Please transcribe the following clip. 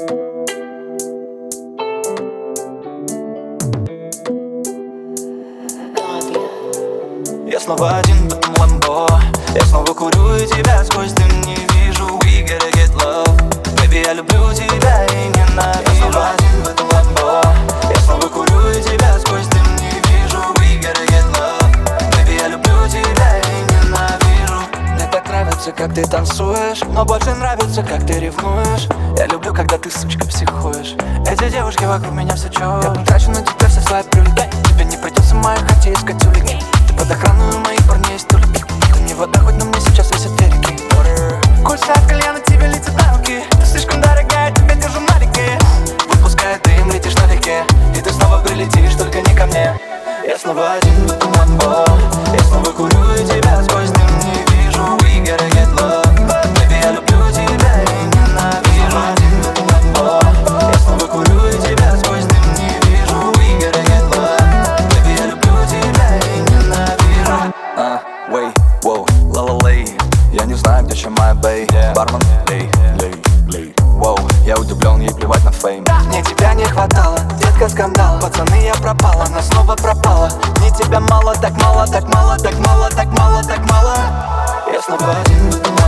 Я снова один в этом ламбо. Я снова курю и тебя сквозь дым не вижу нравится, как ты танцуешь. Но больше нравится, как ты ревнуешь. Я люблю, когда ты, сучка, психуешь. Эти девушки вокруг меня все чё Я потрачу на тебя все свои привилегии. Тебе не придется моей хате искать улики. Ты под охраной моих парней столики Ты. Не вода, хоть на мне сейчас висят велики Кольца от кальяна тебе летят на руки. Ты слишком дорогая, тебя держу на реке Выпуская дым, летишь налегке И ты снова прилетишь, только не ко мне. Я снова один ламбо Я снова курю я удивлен, ей плевать на фейм. Мне тебя не хватало, детка скандал. Пацаны, я пропала, она снова пропала. Мне тебя мало, так мало, так мало, так мало, так мало, так мало. Я снова один